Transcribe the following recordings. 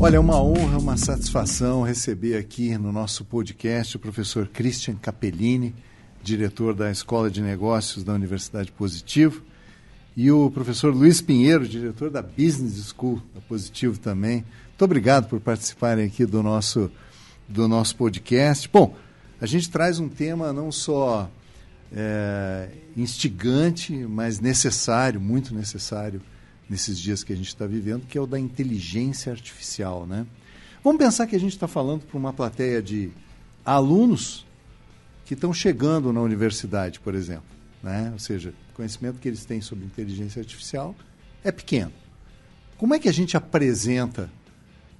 Olha, é uma honra, uma satisfação receber aqui no nosso podcast o professor Christian Capellini, diretor da Escola de Negócios da Universidade Positivo, e o professor Luiz Pinheiro, diretor da Business School da Positivo também. Muito obrigado por participarem aqui do nosso, do nosso podcast. Bom, a gente traz um tema não só é, instigante, mas necessário, muito necessário nesses dias que a gente está vivendo, que é o da inteligência artificial. Né? Vamos pensar que a gente está falando para uma plateia de alunos que estão chegando na universidade, por exemplo. Né? Ou seja, o conhecimento que eles têm sobre inteligência artificial é pequeno. Como é que a gente apresenta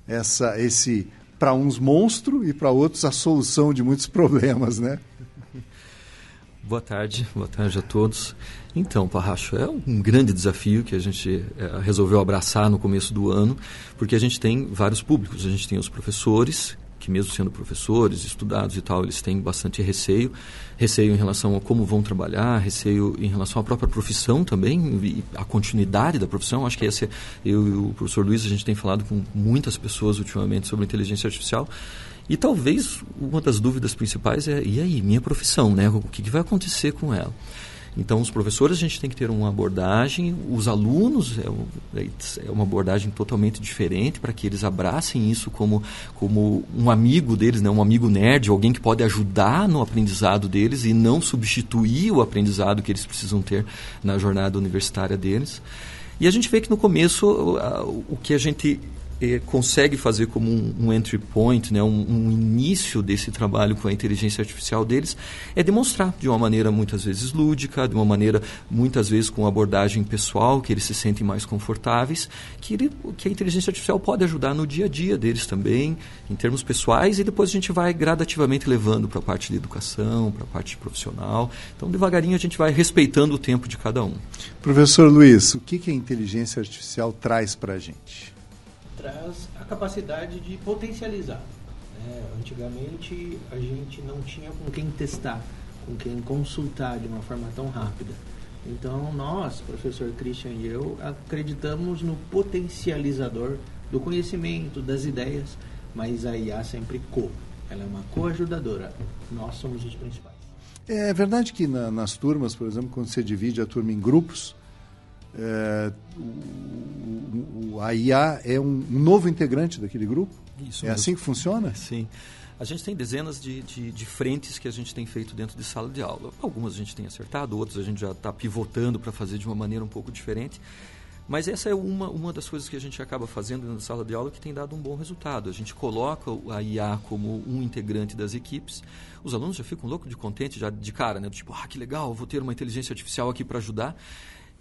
essa, esse para uns monstro e para outros a solução de muitos problemas, né? Boa tarde, boa tarde a todos. Então, Parracho, é um grande desafio que a gente é, resolveu abraçar no começo do ano, porque a gente tem vários públicos. A gente tem os professores, que mesmo sendo professores, estudados e tal, eles têm bastante receio. Receio em relação a como vão trabalhar, receio em relação à própria profissão também, a continuidade da profissão. Acho que esse, eu e o professor Luiz, a gente tem falado com muitas pessoas ultimamente sobre inteligência artificial. E talvez uma das dúvidas principais é, e aí, minha profissão, né? O que, que vai acontecer com ela? Então, os professores a gente tem que ter uma abordagem, os alunos é, é uma abordagem totalmente diferente para que eles abracem isso como, como um amigo deles, né? um amigo nerd, alguém que pode ajudar no aprendizado deles e não substituir o aprendizado que eles precisam ter na jornada universitária deles. E a gente vê que no começo o que a gente eh, consegue fazer como um, um entry point, né, um, um, início desse trabalho com a inteligência artificial deles, é demonstrar de uma maneira muitas vezes lúdica, de uma maneira muitas vezes com abordagem pessoal, que eles se sentem mais confortáveis, que, ele, que a inteligência artificial pode ajudar no dia a dia deles também, em termos pessoais, e depois a gente vai gradativamente levando para a parte de educação, para a parte profissional. Então, devagarinho a gente vai respeitando o tempo de cada um. Professor Luiz, o que, que a inteligência artificial traz para a gente? Traz a capacidade de potencializar. Né? Antigamente a gente não tinha com quem testar, com quem consultar de uma forma tão rápida. Então nós, professor Christian e eu, acreditamos no potencializador do conhecimento, das ideias, mas a IA sempre co. Ela é uma coajudadora. Nós somos os principais. É verdade que na, nas turmas, por exemplo, quando você divide a turma em grupos, é, o, o, a IA é um, novo integrante daquele grupo? Isso é mesmo. assim que funciona? Sim. A gente tem dezenas de, de, de, frentes que a gente tem feito dentro de sala de aula. Algumas a gente tem acertado, outras a gente já está pivotando para fazer de uma maneira um pouco diferente. Mas essa é uma, uma das coisas que a gente acaba fazendo na sala de aula que tem dado um bom resultado. A gente coloca a IA como um integrante das equipes. Os alunos já ficam loucos de contente, já de cara, né? Tipo, ah, que legal, vou ter uma inteligência artificial aqui para ajudar.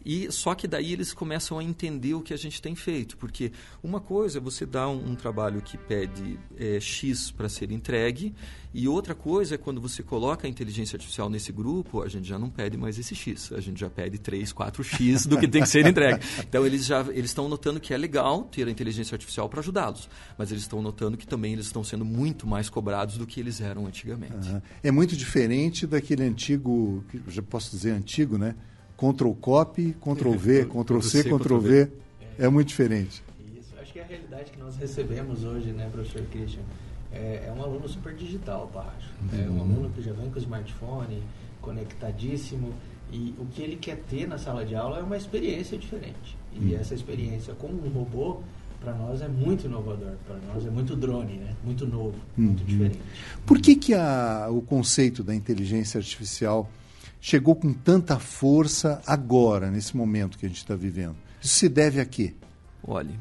E só que daí eles começam a entender o que a gente tem feito, porque uma coisa é você dar um, um trabalho que pede é, X para ser entregue, e outra coisa é quando você coloca a inteligência artificial nesse grupo, a gente já não pede mais esse X, a gente já pede 3, 4X do que tem que ser entregue. Então eles já eles estão notando que é legal ter a inteligência artificial para ajudá-los, mas eles estão notando que também eles estão sendo muito mais cobrados do que eles eram antigamente. Uhum. É muito diferente daquele antigo, já posso dizer antigo, né? Ctrl Copy, Ctrl V, Ctrl C, Ctrl V. É muito diferente. Isso. Acho que a realidade que nós recebemos hoje, né, professor Christian, é, é um aluno super digital, Parracho. Uhum. É um aluno que já vem com o smartphone, conectadíssimo. E o que ele quer ter na sala de aula é uma experiência diferente. E uhum. essa experiência com um robô, para nós é muito inovador. Para nós é muito drone, né? muito novo, uhum. muito diferente. Por que, que a, o conceito da inteligência artificial chegou com tanta força agora, nesse momento que a gente está vivendo? Isso se deve a quê? Olha,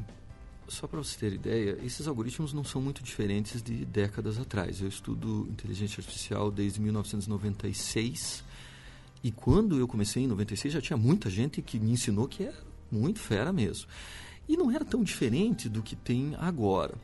só para você ter ideia, esses algoritmos não são muito diferentes de décadas atrás. Eu estudo inteligência artificial desde 1996 e quando eu comecei em 96 já tinha muita gente que me ensinou que é muito fera mesmo. E não era tão diferente do que tem agora.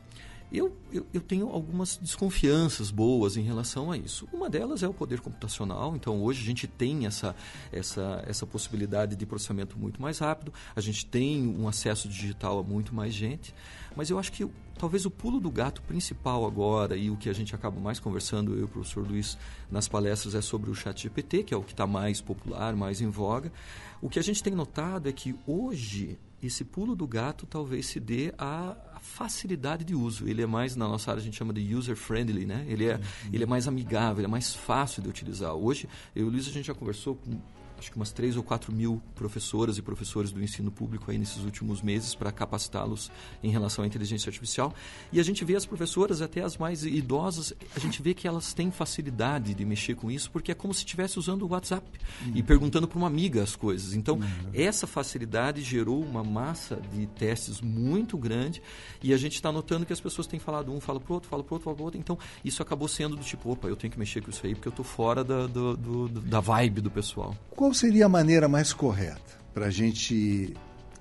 Eu, eu, eu, tenho algumas desconfianças boas em relação a isso. Uma delas é o poder computacional. Então, hoje a gente tem essa, essa, essa possibilidade de processamento muito mais rápido, a gente tem um acesso digital a muito mais gente. Mas eu acho que talvez o pulo do gato principal agora e o que a gente acaba mais conversando, eu e o professor Luiz, nas palestras é sobre o chat GPT, que é o que está mais popular, mais em voga. O que a gente tem notado é que hoje esse pulo do gato talvez se dê à facilidade de uso. Ele é mais, na nossa área a gente chama de user-friendly, né? Ele é, uhum. ele é mais amigável, ele é mais fácil de utilizar. Hoje, eu e o Luiz, a gente já conversou com acho que umas 3 ou 4 mil professoras e professores do ensino público aí nesses últimos meses para capacitá-los em relação à inteligência artificial. E a gente vê as professoras, até as mais idosas, a gente vê que elas têm facilidade de mexer com isso, porque é como se estivesse usando o WhatsApp uhum. e perguntando para uma amiga as coisas. Então, uhum. essa facilidade gerou uma massa de testes muito grande e a gente está notando que as pessoas têm falado um, fala para o outro, fala para o outro, fala para o outro. Então, isso acabou sendo do tipo, opa, eu tenho que mexer com isso aí porque eu estou fora da, do, do, da vibe do pessoal. Qual seria a maneira mais correta para a gente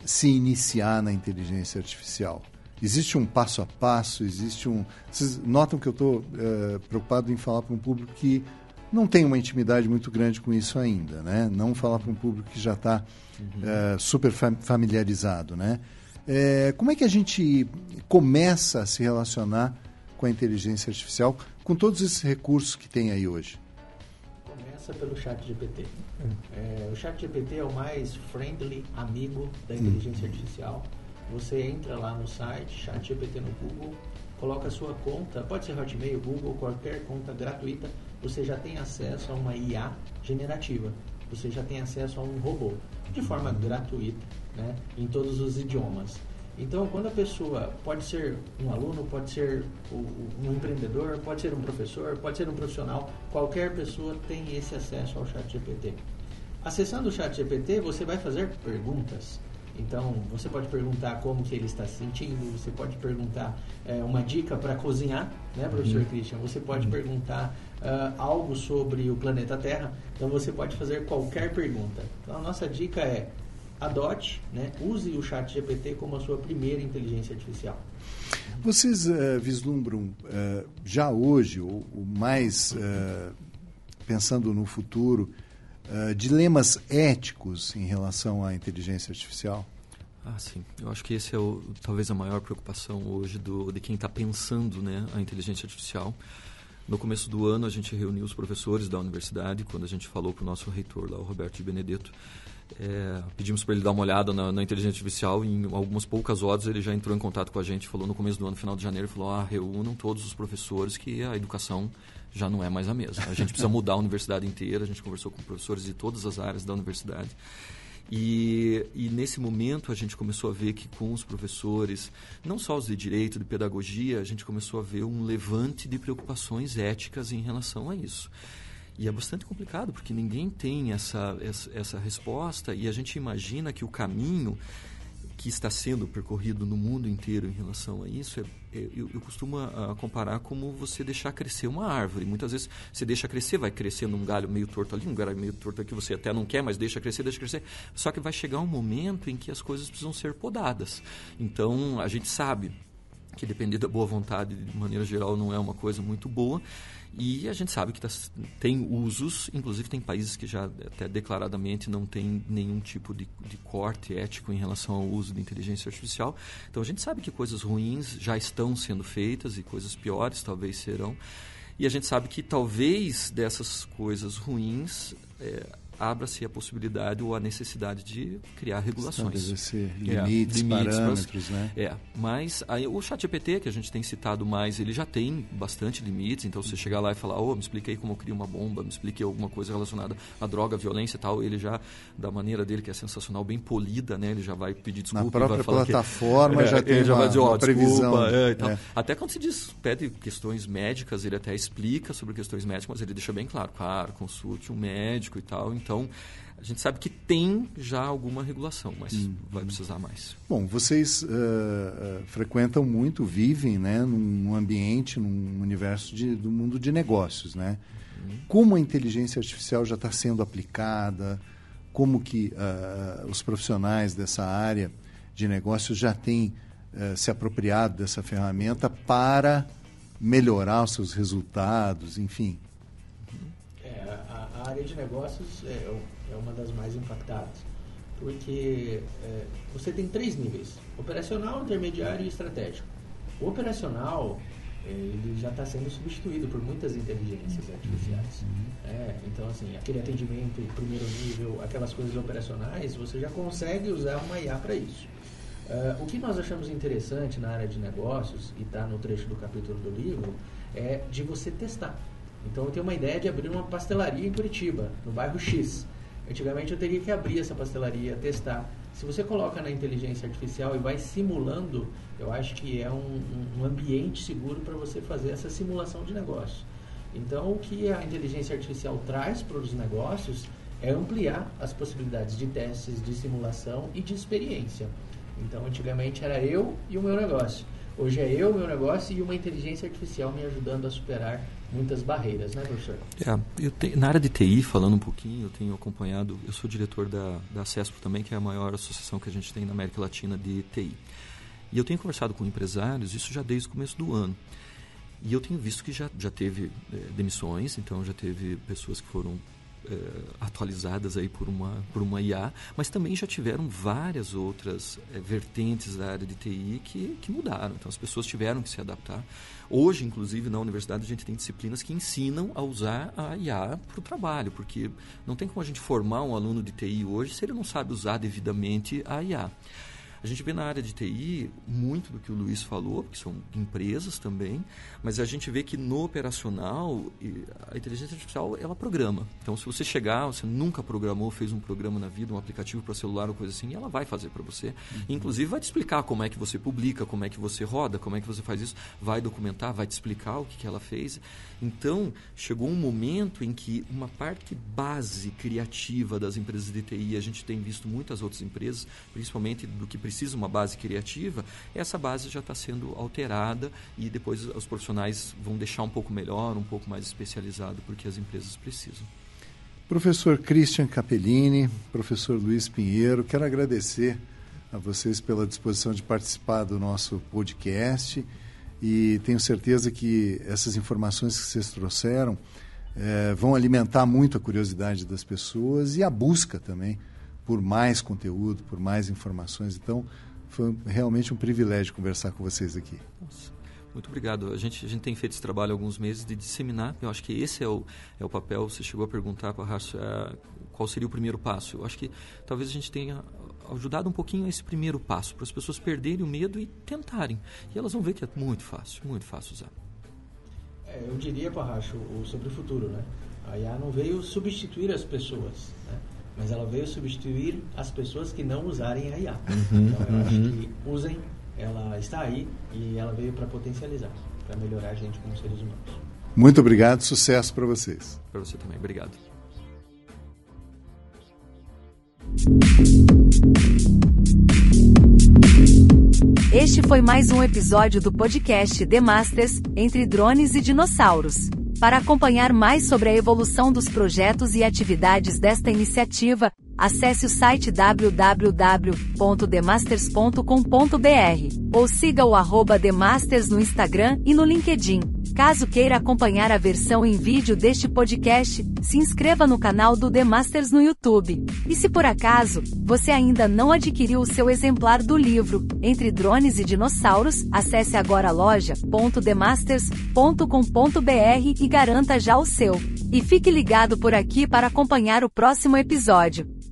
se iniciar na inteligência artificial? Existe um passo a passo? Existe um. Vocês notam que eu estou uh, preocupado em falar para um público que não tem uma intimidade muito grande com isso ainda, né? Não falar para um público que já está uhum. uh, super familiarizado, né? É, como é que a gente começa a se relacionar com a inteligência artificial com todos esses recursos que tem aí hoje? Começa pelo chat GPT. É, o chat GPT é o mais friendly amigo da inteligência artificial. Você entra lá no site, chat GPT no Google, coloca a sua conta, pode ser Hotmail, Google, qualquer conta gratuita, você já tem acesso a uma IA generativa. Você já tem acesso a um robô de forma gratuita, né, em todos os idiomas. Então, quando a pessoa pode ser um aluno, pode ser um empreendedor, pode ser um professor, pode ser um profissional, qualquer pessoa tem esse acesso ao chat GPT. Acessando o chat GPT, você vai fazer perguntas. Então, você pode perguntar como que ele está se sentindo, você pode perguntar é, uma dica para cozinhar, né, professor uhum. Christian? Você pode uhum. perguntar uh, algo sobre o planeta Terra. Então, você pode fazer qualquer pergunta. Então, a nossa dica é adote, né, use o chat GPT como a sua primeira inteligência artificial. Vocês uh, vislumbram uh, já hoje, ou, ou mais uh, pensando no futuro, dilemas éticos em relação à inteligência artificial? Ah, sim. Eu acho que esse é o, talvez a maior preocupação hoje do, de quem está pensando né, a inteligência artificial. No começo do ano, a gente reuniu os professores da universidade, quando a gente falou para o nosso reitor lá, o Roberto de Benedetto, é, pedimos para ele dar uma olhada na, na, inteligência artificial e em algumas poucas horas ele já entrou em contato com a gente, falou no começo do ano, final de janeiro, falou, ah, reúnam todos os professores que a educação já não é mais a mesma. A gente precisa mudar a universidade inteira, a gente conversou com professores de todas as áreas da universidade. E, e, nesse momento a gente começou a ver que com os professores, não só os de direito, de pedagogia, a gente começou a ver um levante de preocupações éticas em relação a isso. E é bastante complicado, porque ninguém tem essa, essa, essa resposta e a gente imagina que o caminho que está sendo percorrido no mundo inteiro em relação a isso, é, é, eu, eu, costumo a, ah, comparar como você deixar crescer uma árvore. Muitas vezes você deixa crescer, vai crescendo um galho meio torto ali, um galho meio torto aqui, você até não quer, mas deixa crescer, deixa crescer. Só que vai chegar um momento em que as coisas precisam ser podadas. Então, a gente sabe que depender da boa vontade, de maneira geral, não é uma coisa muito boa. E a gente sabe que tá, tem usos, inclusive tem países que já até declaradamente não tem nenhum tipo de, de corte ético em relação ao uso de inteligência artificial. Então a gente sabe que coisas ruins já estão sendo feitas e coisas piores talvez serão. E a gente sabe que talvez dessas coisas ruins é, abra-se a possibilidade ou a necessidade de criar regulações. Limites, é, limites parâmetros, pra, né? É, mas aí, o ChatGPT, que a gente tem citado mais, ele já tem bastante limites, então você chegar lá e falar, oh, me explique aí como eu crio uma bomba, me explique alguma coisa relacionada à droga, à violência e tal, ele já, da maneira dele, que é sensacional, bem polida, né? Ele já vai pedir desculpa. Na própria vai falar plataforma que, já é, tem ele já uma, vai dizer, oh, previsão. Desculpa, é, e tal. É. Até quando se diz, pede questões médicas, ele até explica sobre questões médicas, mas ele deixa bem claro, claro, consulte um médico e tal, então a gente sabe que tem já alguma regulação, mas hum. vai precisar mais. Bom, vocês uh, uh, frequentam muito, vivem né, num ambiente, num universo de, do mundo de negócios, né? Uhum. Como a inteligência artificial já está sendo aplicada? Como que uh, os profissionais dessa área de negócios já têm se apropriado dessa ferramenta para melhorar os seus resultados, enfim? É, a, área de negócios é, é uma das mais impactadas, porque é, você tem três níveis: operacional, intermediário e estratégico. O operacional ele já está sendo substituído por muitas inteligências artificiais. Uhum. É, então, assim, aquele atendimento primeiro nível, aquelas coisas operacionais, você já consegue usar uma IA para isso. Uh, o que nós achamos interessante na área de negócios, e está no trecho do capítulo do livro, é de você testar. Então, eu tenho uma ideia de abrir uma pastelaria em Curitiba, no bairro X. Antigamente, eu teria que abrir essa pastelaria, testar. Se você coloca na inteligência artificial e vai simulando eu acho que é um, um ambiente seguro para você fazer essa simulação de negócio. Então, o que a inteligência artificial traz para os negócios é ampliar as possibilidades de testes, de simulação e de experiência. Então, antigamente era eu e o meu negócio. Hoje é eu, meu negócio e uma inteligência artificial me ajudando a superar muitas barreiras, né, professor? É, te, na área de TI, falando um pouquinho, eu tenho acompanhado, eu sou diretor da, da CESPRO também, que é a maior associação que a gente tem na América Latina de TI. E eu tenho conversado com empresários, isso já desde o começo do ano. E eu tenho visto que já, já teve é, demissões, então já teve pessoas que foram atualizadas aí por uma, por uma IA, mas também já tiveram várias outras é, vertentes da área de TI que, que mudaram. Então as pessoas tiveram que se adaptar. Hoje, inclusive, na universidade a gente tem disciplinas que ensinam a usar a IA para o trabalho, porque não tem como a gente formar um aluno de TI hoje se ele não sabe usar devidamente a IA. A gente vê na área de TI muito do que o Luiz falou, que são empresas também, mas a gente vê que no operacional a inteligência artificial ela programa. Então, se você chegar, você nunca programou, fez um programa na vida, um aplicativo para celular ou coisa assim, ela vai fazer para você. Uhum. Inclusive vai te explicar como é que você publica, como é que você roda, como é que você faz isso, vai documentar, vai te explicar o que, que ela fez. Então, chegou um momento em que uma parte base criativa das empresas de TI, a gente tem visto muitas outras empresas, principalmente do que precisa precisa uma base criativa, essa base já está sendo alterada e depois os profissionais vão deixar um pouco melhor, um pouco mais especializado, porque as empresas precisam. Professor Christian Capellini, professor Luiz Pinheiro, quero agradecer a vocês pela disposição de participar do nosso podcast e tenho certeza que essas informações que vocês trouxeram é, vão alimentar muito a curiosidade das pessoas e a busca também por mais conteúdo, por mais informações. Então, foi realmente um privilégio conversar com vocês aqui. Nossa, muito obrigado. A gente, a gente tem feito esse trabalho há alguns meses de disseminar. Eu acho que esse é o, é o papel. Você chegou a perguntar para a é, qual seria o primeiro passo. Eu acho que talvez a gente tenha ajudado um pouquinho a esse primeiro passo, para as pessoas perderem o medo e tentarem. E elas vão ver que é muito fácil, muito fácil usar. É, eu diria, Parracho, sobre o futuro, né? A IA não veio substituir as pessoas, né? Mas ela veio substituir as pessoas que não usarem a IA. Uhum, então eu uhum. acho que usem, ela está aí e ela veio para potencializar, para melhorar a gente como seres humanos. Muito obrigado, sucesso para vocês. Para você também, obrigado. Este foi mais um episódio do podcast The Masters Entre Drones e Dinossauros. Para acompanhar mais sobre a evolução dos projetos e atividades desta iniciativa, acesse o site www.demasters.com.br ou siga o arroba Demasters no Instagram e no LinkedIn. Caso queira acompanhar a versão em vídeo deste podcast, se inscreva no canal do The Masters no YouTube. E se por acaso, você ainda não adquiriu o seu exemplar do livro Entre Drones e Dinossauros, acesse agora a loja.demasters.com.br e garanta já o seu. E fique ligado por aqui para acompanhar o próximo episódio.